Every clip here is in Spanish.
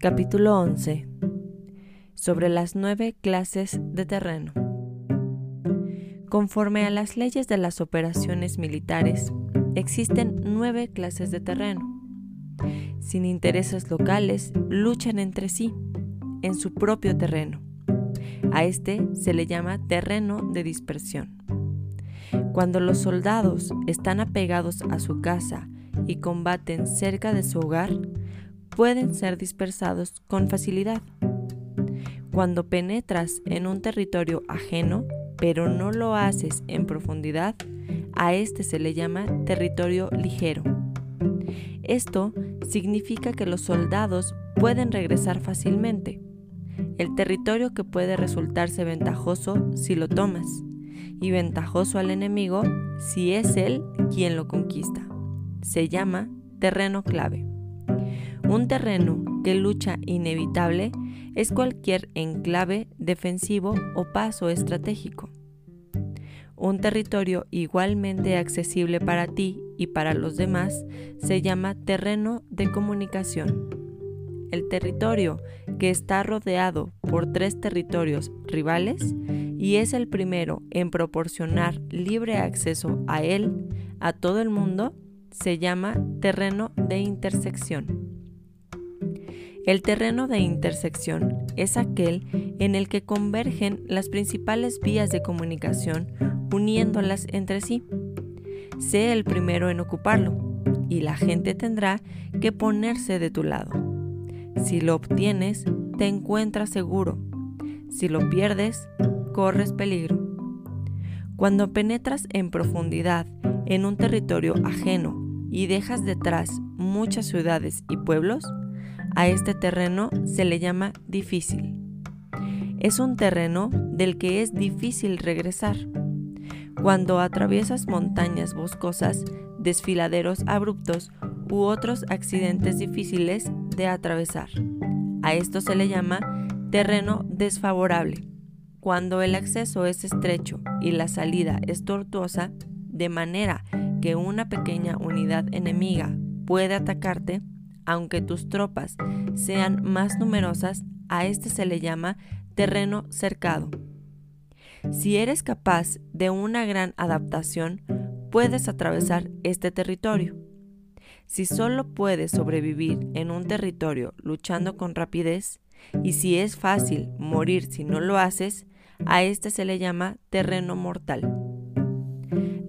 Capítulo 11. Sobre las nueve clases de terreno. Conforme a las leyes de las operaciones militares, existen nueve clases de terreno. Sin intereses locales, luchan entre sí, en su propio terreno. A este se le llama terreno de dispersión. Cuando los soldados están apegados a su casa y combaten cerca de su hogar, pueden ser dispersados con facilidad. Cuando penetras en un territorio ajeno, pero no lo haces en profundidad, a este se le llama territorio ligero. Esto significa que los soldados pueden regresar fácilmente, el territorio que puede resultarse ventajoso si lo tomas, y ventajoso al enemigo si es él quien lo conquista. Se llama terreno clave. Un terreno que lucha inevitable es cualquier enclave defensivo o paso estratégico. Un territorio igualmente accesible para ti y para los demás se llama terreno de comunicación. El territorio que está rodeado por tres territorios rivales y es el primero en proporcionar libre acceso a él, a todo el mundo, se llama terreno de intersección. El terreno de intersección es aquel en el que convergen las principales vías de comunicación uniéndolas entre sí. Sé el primero en ocuparlo y la gente tendrá que ponerse de tu lado. Si lo obtienes, te encuentras seguro. Si lo pierdes, corres peligro. Cuando penetras en profundidad en un territorio ajeno y dejas detrás muchas ciudades y pueblos, a este terreno se le llama difícil. Es un terreno del que es difícil regresar. Cuando atraviesas montañas boscosas, desfiladeros abruptos u otros accidentes difíciles de atravesar. A esto se le llama terreno desfavorable. Cuando el acceso es estrecho y la salida es tortuosa, de manera que una pequeña unidad enemiga puede atacarte, aunque tus tropas sean más numerosas, a este se le llama terreno cercado. Si eres capaz de una gran adaptación, puedes atravesar este territorio. Si solo puedes sobrevivir en un territorio luchando con rapidez, y si es fácil morir si no lo haces, a este se le llama terreno mortal.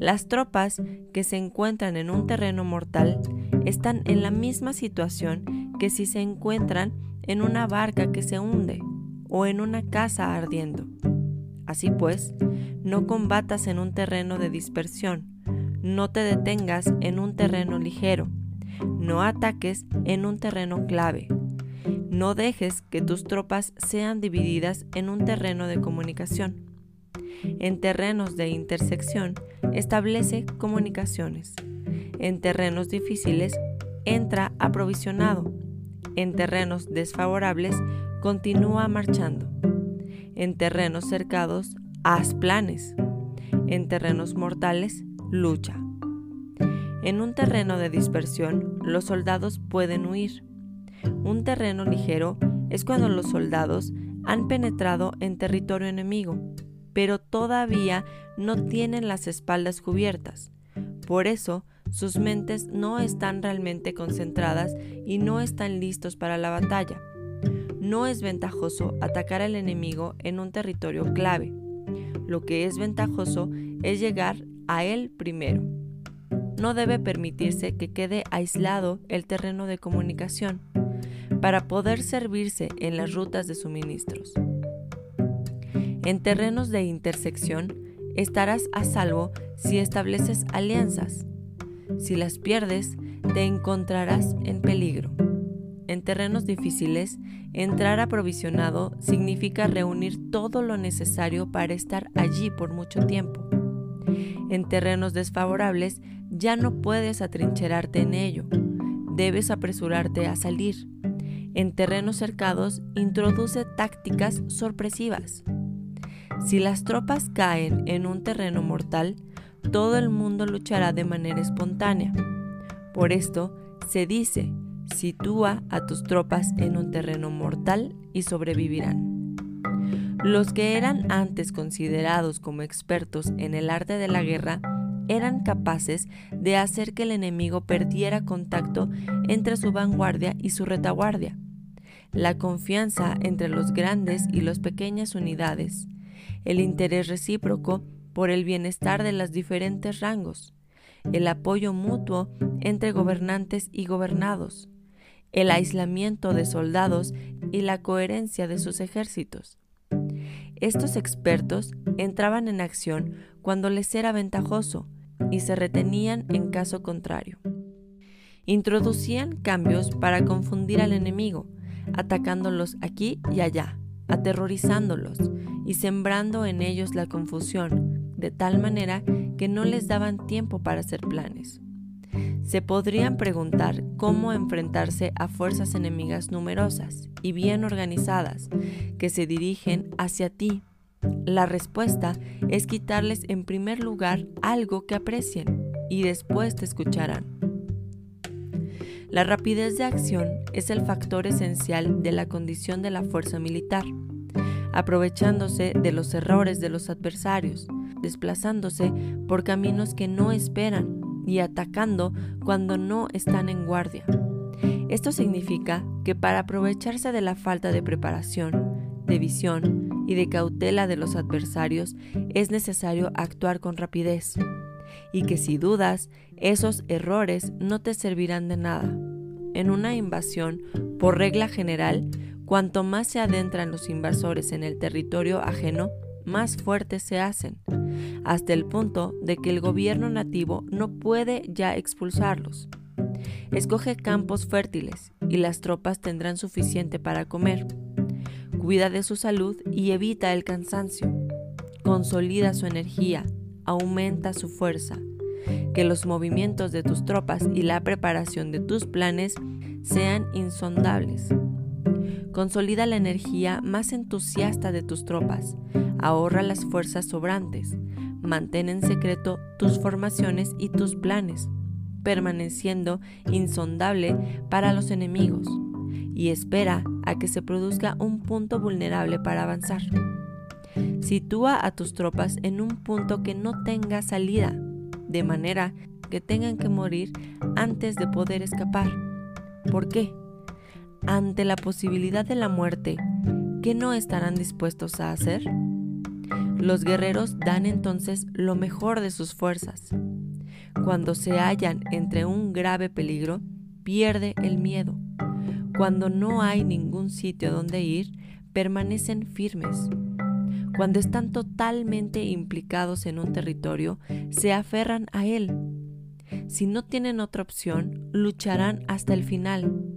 Las tropas que se encuentran en un terreno mortal están en la misma situación que si se encuentran en una barca que se hunde o en una casa ardiendo. Así pues, no combatas en un terreno de dispersión, no te detengas en un terreno ligero, no ataques en un terreno clave, no dejes que tus tropas sean divididas en un terreno de comunicación en terrenos de intersección establece comunicaciones. En terrenos difíciles entra aprovisionado. En terrenos desfavorables continúa marchando. En terrenos cercados haz planes. En terrenos mortales lucha. En un terreno de dispersión los soldados pueden huir. Un terreno ligero es cuando los soldados han penetrado en territorio enemigo pero todavía no tienen las espaldas cubiertas. Por eso, sus mentes no están realmente concentradas y no están listos para la batalla. No es ventajoso atacar al enemigo en un territorio clave. Lo que es ventajoso es llegar a él primero. No debe permitirse que quede aislado el terreno de comunicación para poder servirse en las rutas de suministros. En terrenos de intersección estarás a salvo si estableces alianzas. Si las pierdes, te encontrarás en peligro. En terrenos difíciles, entrar aprovisionado significa reunir todo lo necesario para estar allí por mucho tiempo. En terrenos desfavorables, ya no puedes atrincherarte en ello. Debes apresurarte a salir. En terrenos cercados, introduce tácticas sorpresivas. Si las tropas caen en un terreno mortal, todo el mundo luchará de manera espontánea. Por esto se dice, Sitúa a tus tropas en un terreno mortal y sobrevivirán. Los que eran antes considerados como expertos en el arte de la guerra eran capaces de hacer que el enemigo perdiera contacto entre su vanguardia y su retaguardia. La confianza entre los grandes y las pequeñas unidades, el interés recíproco por el bienestar de los diferentes rangos, el apoyo mutuo entre gobernantes y gobernados, el aislamiento de soldados y la coherencia de sus ejércitos. Estos expertos entraban en acción cuando les era ventajoso y se retenían en caso contrario. Introducían cambios para confundir al enemigo, atacándolos aquí y allá, aterrorizándolos y sembrando en ellos la confusión, de tal manera que no les daban tiempo para hacer planes. Se podrían preguntar cómo enfrentarse a fuerzas enemigas numerosas y bien organizadas que se dirigen hacia ti. La respuesta es quitarles en primer lugar algo que aprecien y después te escucharán. La rapidez de acción es el factor esencial de la condición de la fuerza militar aprovechándose de los errores de los adversarios, desplazándose por caminos que no esperan y atacando cuando no están en guardia. Esto significa que para aprovecharse de la falta de preparación, de visión y de cautela de los adversarios es necesario actuar con rapidez y que si dudas, esos errores no te servirán de nada. En una invasión, por regla general, Cuanto más se adentran los invasores en el territorio ajeno, más fuertes se hacen, hasta el punto de que el gobierno nativo no puede ya expulsarlos. Escoge campos fértiles y las tropas tendrán suficiente para comer. Cuida de su salud y evita el cansancio. Consolida su energía, aumenta su fuerza. Que los movimientos de tus tropas y la preparación de tus planes sean insondables. Consolida la energía más entusiasta de tus tropas, ahorra las fuerzas sobrantes, mantén en secreto tus formaciones y tus planes, permaneciendo insondable para los enemigos, y espera a que se produzca un punto vulnerable para avanzar. Sitúa a tus tropas en un punto que no tenga salida, de manera que tengan que morir antes de poder escapar. ¿Por qué? ante la posibilidad de la muerte, ¿qué no estarán dispuestos a hacer? Los guerreros dan entonces lo mejor de sus fuerzas. Cuando se hallan entre un grave peligro, pierde el miedo. Cuando no hay ningún sitio donde ir, permanecen firmes. Cuando están totalmente implicados en un territorio, se aferran a él. Si no tienen otra opción, lucharán hasta el final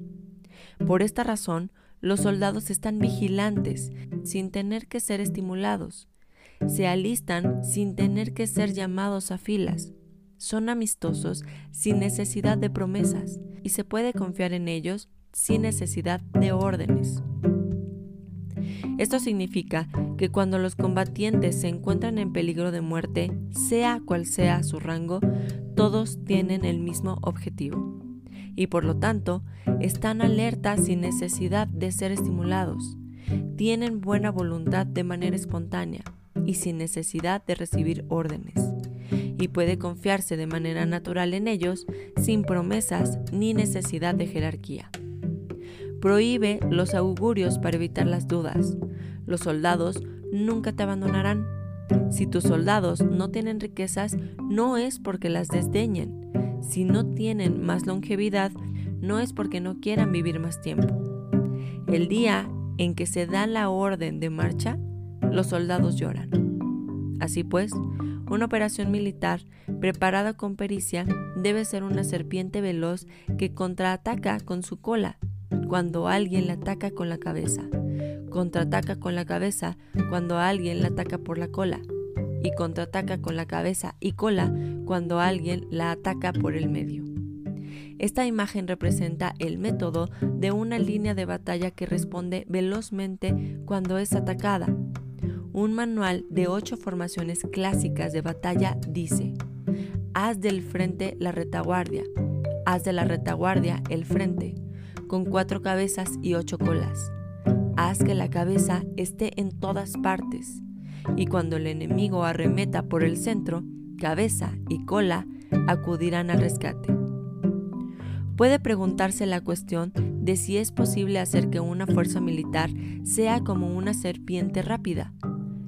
por esta razón, los soldados están vigilantes sin tener que ser estimulados. Se alistan sin tener que ser llamados a filas. Son amistosos sin necesidad de promesas y se puede confiar en ellos sin necesidad de órdenes. Esto significa que cuando los combatientes se encuentran en peligro de muerte, sea cual sea su rango, todos tienen el mismo objetivo y por lo tanto están alertas sin necesidad de ser estimulados. Tienen buena voluntad de manera espontánea y sin necesidad de recibir órdenes. Y puede confiarse de manera natural en ellos sin promesas ni necesidad de jerarquía. Prohíbe los augurios para evitar las dudas. Los soldados nunca te abandonarán. Si tus soldados no tienen riquezas, no es porque las desdeñen, si no tienen más longevidad, no es porque no quieran vivir más tiempo. El día en que se da la orden de marcha, los soldados lloran. Así pues, una operación militar preparada con pericia debe ser una serpiente veloz que contraataca con su cola cuando alguien la ataca con la cabeza, contraataca con la cabeza cuando alguien la ataca por la cola y contraataca con la cabeza y cola cuando alguien la ataca por el medio. Esta imagen representa el método de una línea de batalla que responde velozmente cuando es atacada. Un manual de ocho formaciones clásicas de batalla dice, haz del frente la retaguardia, haz de la retaguardia el frente, con cuatro cabezas y ocho colas. Haz que la cabeza esté en todas partes, y cuando el enemigo arremeta por el centro, cabeza y cola acudirán al rescate. Puede preguntarse la cuestión de si es posible hacer que una fuerza militar sea como una serpiente rápida.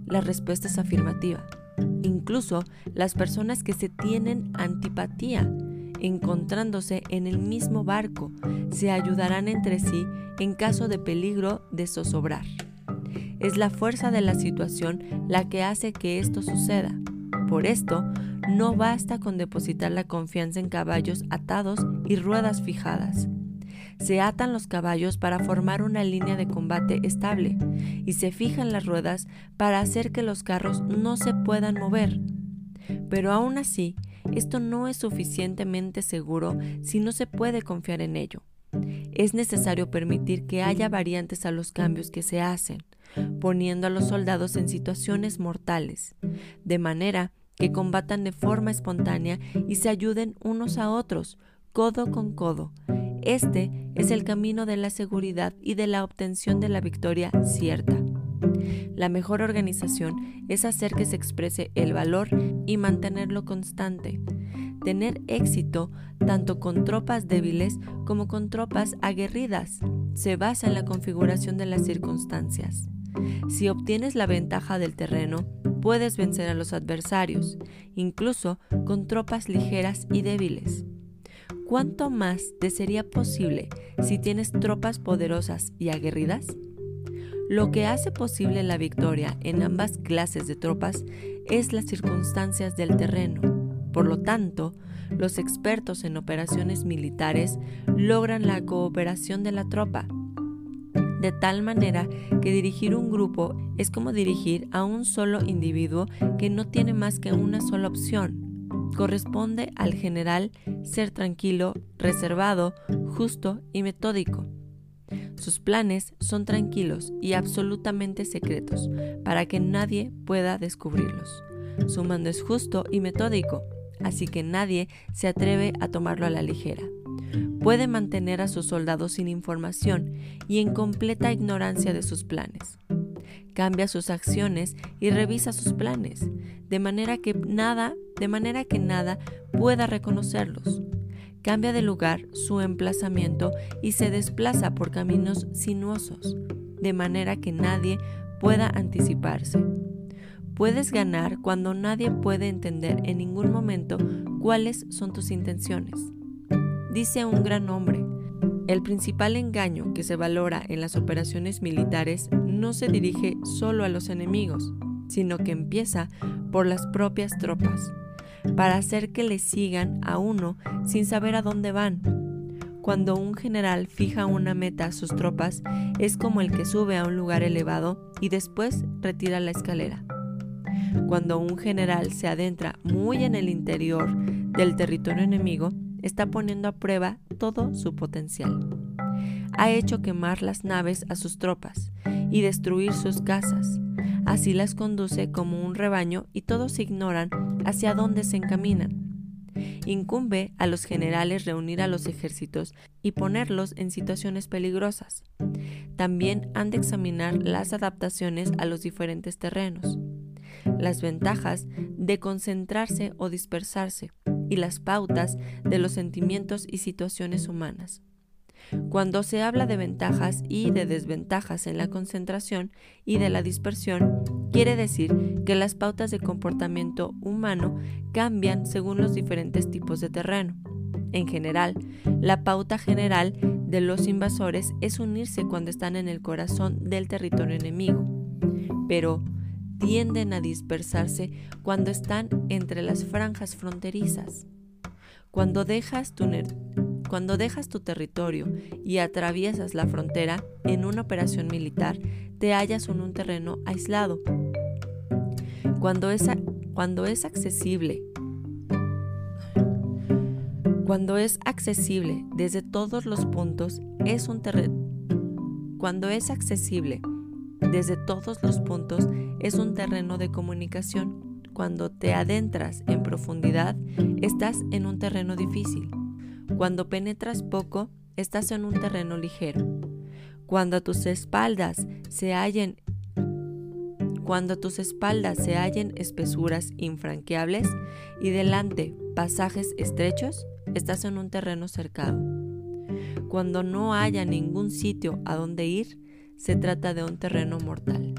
La respuesta es afirmativa. Incluso las personas que se tienen antipatía, encontrándose en el mismo barco, se ayudarán entre sí en caso de peligro de zozobrar. Es la fuerza de la situación la que hace que esto suceda. Por esto, no basta con depositar la confianza en caballos atados y ruedas fijadas. Se atan los caballos para formar una línea de combate estable y se fijan las ruedas para hacer que los carros no se puedan mover. Pero aún así, esto no es suficientemente seguro si no se puede confiar en ello. Es necesario permitir que haya variantes a los cambios que se hacen, poniendo a los soldados en situaciones mortales, de manera que combatan de forma espontánea y se ayuden unos a otros, codo con codo. Este es el camino de la seguridad y de la obtención de la victoria cierta. La mejor organización es hacer que se exprese el valor y mantenerlo constante. Tener éxito tanto con tropas débiles como con tropas aguerridas se basa en la configuración de las circunstancias. Si obtienes la ventaja del terreno, puedes vencer a los adversarios, incluso con tropas ligeras y débiles. ¿Cuánto más te sería posible si tienes tropas poderosas y aguerridas? Lo que hace posible la victoria en ambas clases de tropas es las circunstancias del terreno. Por lo tanto, los expertos en operaciones militares logran la cooperación de la tropa, de tal manera que dirigir un grupo es como dirigir a un solo individuo que no tiene más que una sola opción. Corresponde al general ser tranquilo, reservado, justo y metódico. Sus planes son tranquilos y absolutamente secretos para que nadie pueda descubrirlos. Su mando es justo y metódico, así que nadie se atreve a tomarlo a la ligera puede mantener a sus soldados sin información y en completa ignorancia de sus planes. Cambia sus acciones y revisa sus planes, de manera que nada, de manera que nada pueda reconocerlos. Cambia de lugar su emplazamiento y se desplaza por caminos sinuosos, de manera que nadie pueda anticiparse. Puedes ganar cuando nadie puede entender en ningún momento cuáles son tus intenciones dice un gran hombre. El principal engaño que se valora en las operaciones militares no se dirige solo a los enemigos, sino que empieza por las propias tropas, para hacer que le sigan a uno sin saber a dónde van. Cuando un general fija una meta a sus tropas, es como el que sube a un lugar elevado y después retira la escalera. Cuando un general se adentra muy en el interior del territorio enemigo, está poniendo a prueba todo su potencial. Ha hecho quemar las naves a sus tropas y destruir sus casas. Así las conduce como un rebaño y todos ignoran hacia dónde se encaminan. Incumbe a los generales reunir a los ejércitos y ponerlos en situaciones peligrosas. También han de examinar las adaptaciones a los diferentes terrenos, las ventajas de concentrarse o dispersarse, y las pautas de los sentimientos y situaciones humanas. Cuando se habla de ventajas y de desventajas en la concentración y de la dispersión, quiere decir que las pautas de comportamiento humano cambian según los diferentes tipos de terreno. En general, la pauta general de los invasores es unirse cuando están en el corazón del territorio enemigo. Pero, tienden a dispersarse cuando están entre las franjas fronterizas. Cuando dejas tu, cuando dejas tu territorio y atraviesas la frontera en una operación militar, te hallas en un terreno aislado. Cuando es, cuando es accesible cuando es accesible desde todos los puntos, es un terreno. Cuando es accesible desde todos los puntos es un terreno de comunicación. Cuando te adentras en profundidad, estás en un terreno difícil. Cuando penetras poco, estás en un terreno ligero. Cuando a tus espaldas se hallen cuando a tus espaldas se hallen espesuras infranqueables y delante pasajes estrechos, estás en un terreno cercado. Cuando no haya ningún sitio a donde ir, se trata de un terreno mortal.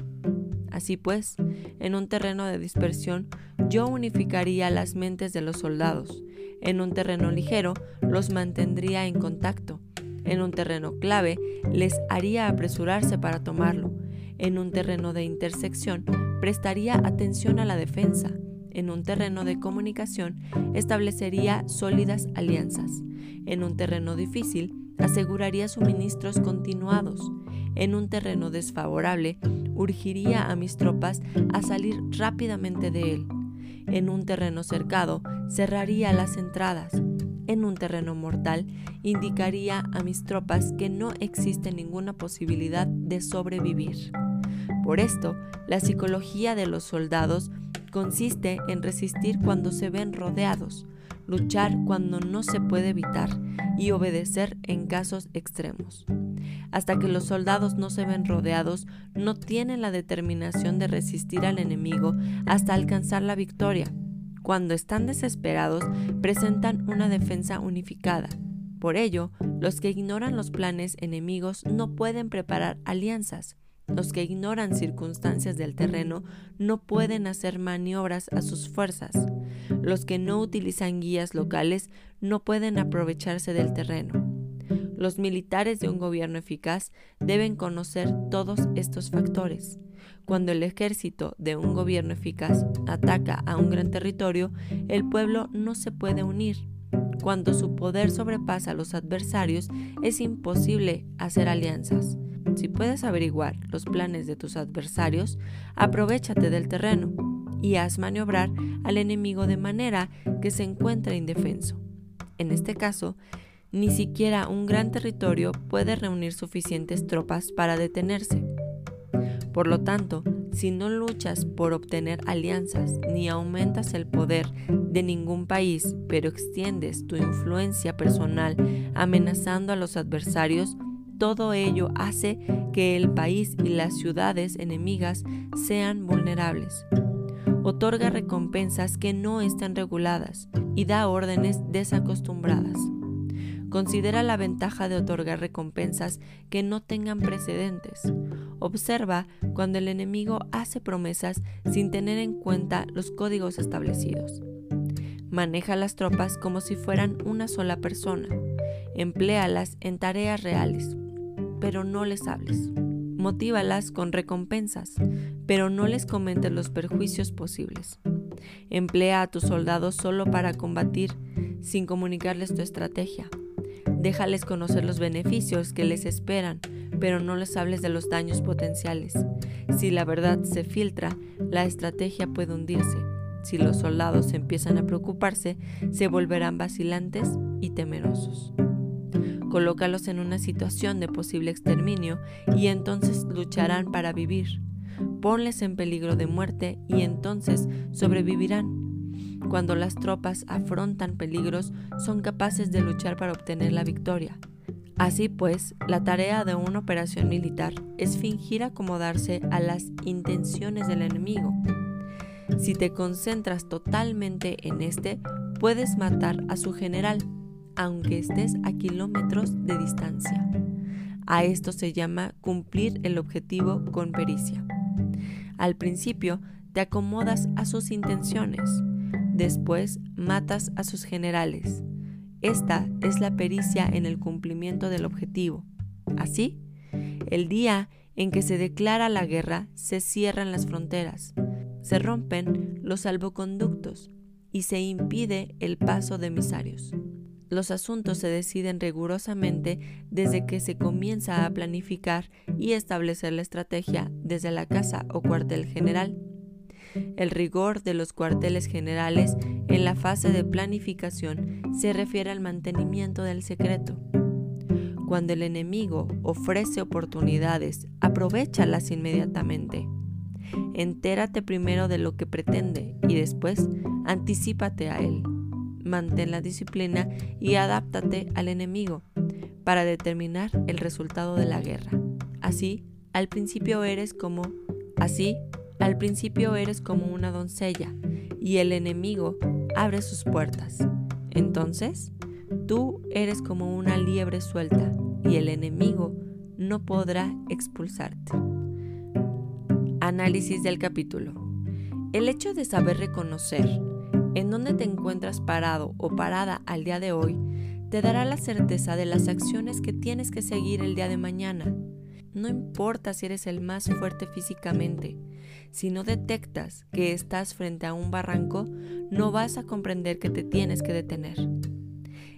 Así pues, en un terreno de dispersión, yo unificaría las mentes de los soldados. En un terreno ligero, los mantendría en contacto. En un terreno clave, les haría apresurarse para tomarlo. En un terreno de intersección, prestaría atención a la defensa. En un terreno de comunicación, establecería sólidas alianzas. En un terreno difícil, aseguraría suministros continuados. En un terreno desfavorable, urgiría a mis tropas a salir rápidamente de él. En un terreno cercado, cerraría las entradas. En un terreno mortal, indicaría a mis tropas que no existe ninguna posibilidad de sobrevivir. Por esto, la psicología de los soldados consiste en resistir cuando se ven rodeados, luchar cuando no se puede evitar y obedecer en casos extremos. Hasta que los soldados no se ven rodeados, no tienen la determinación de resistir al enemigo hasta alcanzar la victoria. Cuando están desesperados, presentan una defensa unificada. Por ello, los que ignoran los planes enemigos no pueden preparar alianzas. Los que ignoran circunstancias del terreno no pueden hacer maniobras a sus fuerzas. Los que no utilizan guías locales no pueden aprovecharse del terreno. Los militares de un gobierno eficaz deben conocer todos estos factores. Cuando el ejército de un gobierno eficaz ataca a un gran territorio, el pueblo no se puede unir. Cuando su poder sobrepasa a los adversarios, es imposible hacer alianzas. Si puedes averiguar los planes de tus adversarios, aprovechate del terreno y haz maniobrar al enemigo de manera que se encuentre indefenso. En este caso, ni siquiera un gran territorio puede reunir suficientes tropas para detenerse. Por lo tanto, si no luchas por obtener alianzas ni aumentas el poder de ningún país, pero extiendes tu influencia personal amenazando a los adversarios, todo ello hace que el país y las ciudades enemigas sean vulnerables. Otorga recompensas que no están reguladas y da órdenes desacostumbradas. Considera la ventaja de otorgar recompensas que no tengan precedentes. Observa cuando el enemigo hace promesas sin tener en cuenta los códigos establecidos. Maneja las tropas como si fueran una sola persona. Empléalas en tareas reales pero no les hables. Motívalas con recompensas, pero no les comentes los perjuicios posibles. Emplea a tus soldados solo para combatir, sin comunicarles tu estrategia. Déjales conocer los beneficios que les esperan, pero no les hables de los daños potenciales. Si la verdad se filtra, la estrategia puede hundirse. Si los soldados empiezan a preocuparse, se volverán vacilantes y temerosos colócalos en una situación de posible exterminio y entonces lucharán para vivir. Ponles en peligro de muerte y entonces sobrevivirán. Cuando las tropas afrontan peligros, son capaces de luchar para obtener la victoria. Así pues, la tarea de una operación militar es fingir acomodarse a las intenciones del enemigo. Si te concentras totalmente en este, puedes matar a su general aunque estés a kilómetros de distancia. A esto se llama cumplir el objetivo con pericia. Al principio te acomodas a sus intenciones, después matas a sus generales. Esta es la pericia en el cumplimiento del objetivo. Así, el día en que se declara la guerra se cierran las fronteras, se rompen los salvoconductos y se impide el paso de emisarios. Los asuntos se deciden rigurosamente desde que se comienza a planificar y establecer la estrategia desde la casa o cuartel general. El rigor de los cuarteles generales en la fase de planificación se refiere al mantenimiento del secreto. Cuando el enemigo ofrece oportunidades, aprovechalas inmediatamente. Entérate primero de lo que pretende y después anticípate a él mantén la disciplina y adáptate al enemigo. para determinar el resultado de la guerra. Así, al principio eres como así, al principio eres como una doncella y el enemigo abre sus puertas. Entonces, tú eres como una liebre suelta y el enemigo no podrá expulsarte. Análisis del capítulo. El hecho de saber reconocer en dónde te encuentras parado o parada al día de hoy te dará la certeza de las acciones que tienes que seguir el día de mañana. No importa si eres el más fuerte físicamente, si no detectas que estás frente a un barranco, no vas a comprender que te tienes que detener.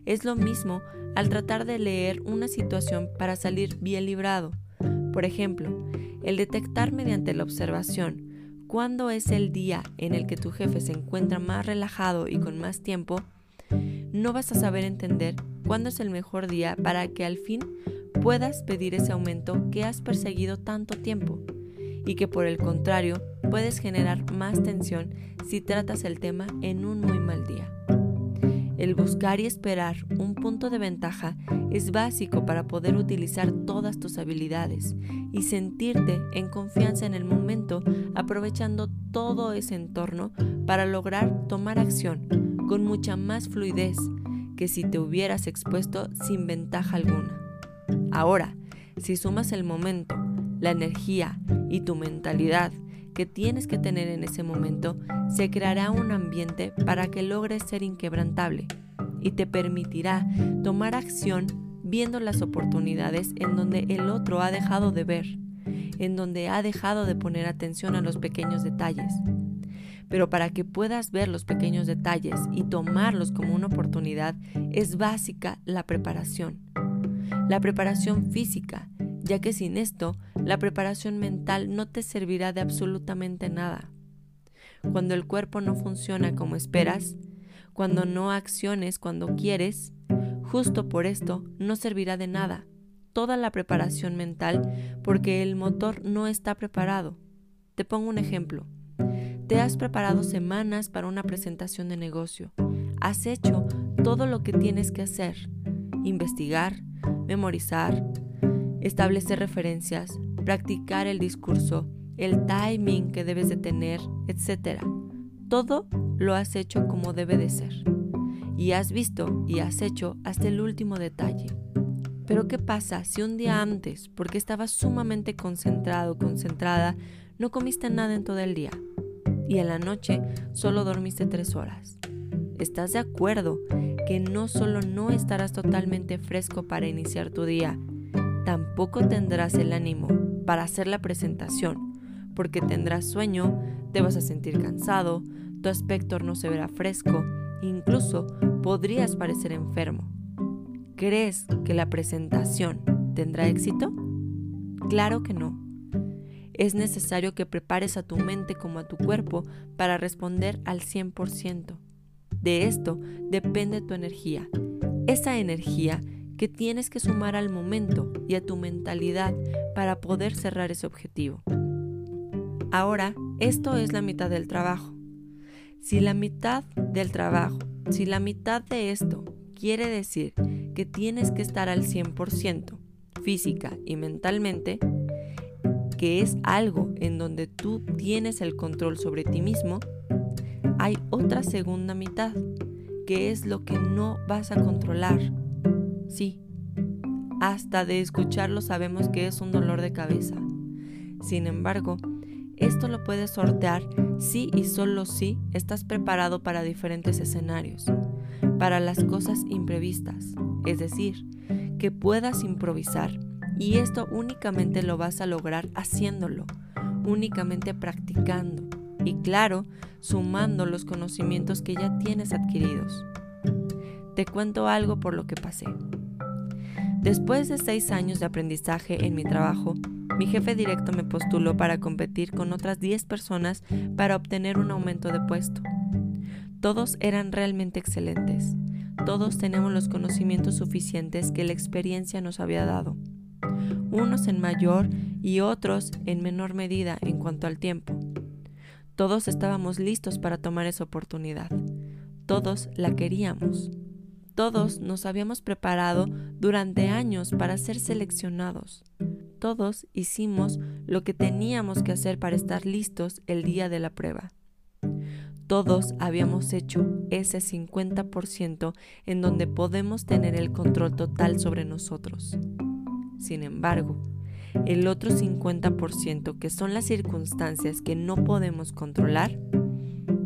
Es lo mismo al tratar de leer una situación para salir bien librado. Por ejemplo, el detectar mediante la observación cuándo es el día en el que tu jefe se encuentra más relajado y con más tiempo, no vas a saber entender cuándo es el mejor día para que al fin puedas pedir ese aumento que has perseguido tanto tiempo y que por el contrario puedes generar más tensión si tratas el tema en un muy mal día. El buscar y esperar un punto de ventaja es básico para poder utilizar todas tus habilidades y sentirte en confianza en el momento aprovechando todo ese entorno para lograr tomar acción con mucha más fluidez que si te hubieras expuesto sin ventaja alguna. Ahora, si sumas el momento, la energía y tu mentalidad que tienes que tener en ese momento, se creará un ambiente para que logres ser inquebrantable y te permitirá tomar acción viendo las oportunidades en donde el otro ha dejado de ver, en donde ha dejado de poner atención a los pequeños detalles. Pero para que puedas ver los pequeños detalles y tomarlos como una oportunidad, es básica la preparación. La preparación física, ya que sin esto, la preparación mental no te servirá de absolutamente nada. Cuando el cuerpo no funciona como esperas, cuando no acciones cuando quieres, justo por esto no servirá de nada toda la preparación mental porque el motor no está preparado. Te pongo un ejemplo. Te has preparado semanas para una presentación de negocio. Has hecho todo lo que tienes que hacer. Investigar, memorizar, establecer referencias, practicar el discurso, el timing que debes de tener, etc. Todo lo has hecho como debe de ser. Y has visto y has hecho hasta el último detalle. Pero ¿qué pasa si un día antes, porque estabas sumamente concentrado, concentrada, no comiste nada en todo el día? Y en la noche solo dormiste tres horas. ¿Estás de acuerdo que no solo no estarás totalmente fresco para iniciar tu día, tampoco tendrás el ánimo para hacer la presentación, porque tendrás sueño, te vas a sentir cansado, tu aspecto no se verá fresco, incluso podrías parecer enfermo. ¿Crees que la presentación tendrá éxito? Claro que no. Es necesario que prepares a tu mente como a tu cuerpo para responder al 100%. De esto depende tu energía. Esa energía que tienes que sumar al momento y a tu mentalidad para poder cerrar ese objetivo. Ahora, esto es la mitad del trabajo. Si la mitad del trabajo, si la mitad de esto quiere decir que tienes que estar al 100% física y mentalmente, que es algo en donde tú tienes el control sobre ti mismo, hay otra segunda mitad, que es lo que no vas a controlar, Sí, hasta de escucharlo sabemos que es un dolor de cabeza. Sin embargo, esto lo puedes sortear si y solo si estás preparado para diferentes escenarios, para las cosas imprevistas, es decir, que puedas improvisar. Y esto únicamente lo vas a lograr haciéndolo, únicamente practicando y claro, sumando los conocimientos que ya tienes adquiridos. Te cuento algo por lo que pasé. Después de seis años de aprendizaje en mi trabajo, mi jefe directo me postuló para competir con otras 10 personas para obtener un aumento de puesto. Todos eran realmente excelentes. Todos tenemos los conocimientos suficientes que la experiencia nos había dado. Unos en mayor y otros en menor medida en cuanto al tiempo. Todos estábamos listos para tomar esa oportunidad. Todos la queríamos. Todos nos habíamos preparado durante años para ser seleccionados. Todos hicimos lo que teníamos que hacer para estar listos el día de la prueba. Todos habíamos hecho ese 50% en donde podemos tener el control total sobre nosotros. Sin embargo, el otro 50% que son las circunstancias que no podemos controlar,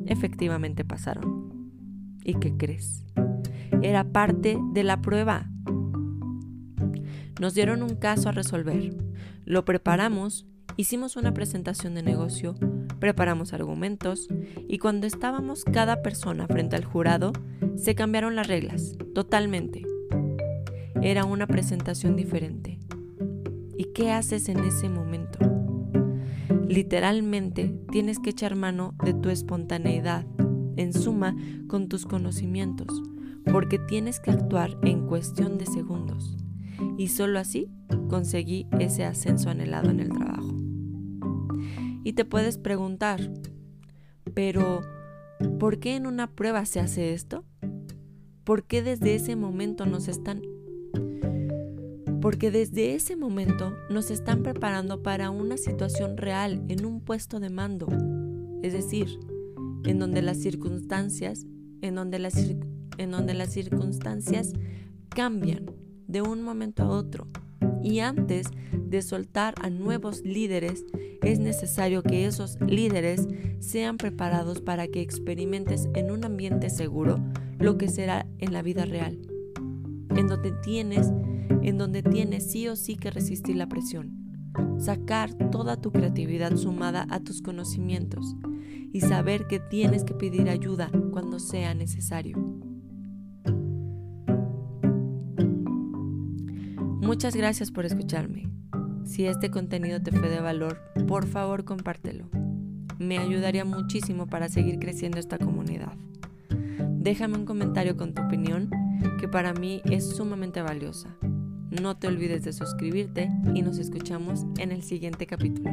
efectivamente pasaron. ¿Y qué crees? Era parte de la prueba. Nos dieron un caso a resolver. Lo preparamos, hicimos una presentación de negocio, preparamos argumentos y cuando estábamos cada persona frente al jurado, se cambiaron las reglas, totalmente. Era una presentación diferente. ¿Y qué haces en ese momento? Literalmente tienes que echar mano de tu espontaneidad, en suma con tus conocimientos, porque tienes que actuar en cuestión de segundos. Y solo así conseguí ese ascenso anhelado en el trabajo. Y te puedes preguntar, pero ¿por qué en una prueba se hace esto? ¿Por qué desde ese momento nos están porque desde ese momento nos están preparando para una situación real en un puesto de mando, es decir, en donde las circunstancias, en donde las, en donde las circunstancias cambian de un momento a otro. Y antes de soltar a nuevos líderes, es necesario que esos líderes sean preparados para que experimentes en un ambiente seguro lo que será en la vida real, en donde tienes en donde tienes sí o sí que resistir la presión, sacar toda tu creatividad sumada a tus conocimientos y saber que tienes que pedir ayuda cuando sea necesario. Muchas gracias por escucharme. Si este contenido te fue de valor, por favor compártelo. Me ayudaría muchísimo para seguir creciendo esta comunidad. Déjame un comentario con tu opinión, que para mí es sumamente valiosa. No te olvides de suscribirte y nos escuchamos en el siguiente capítulo.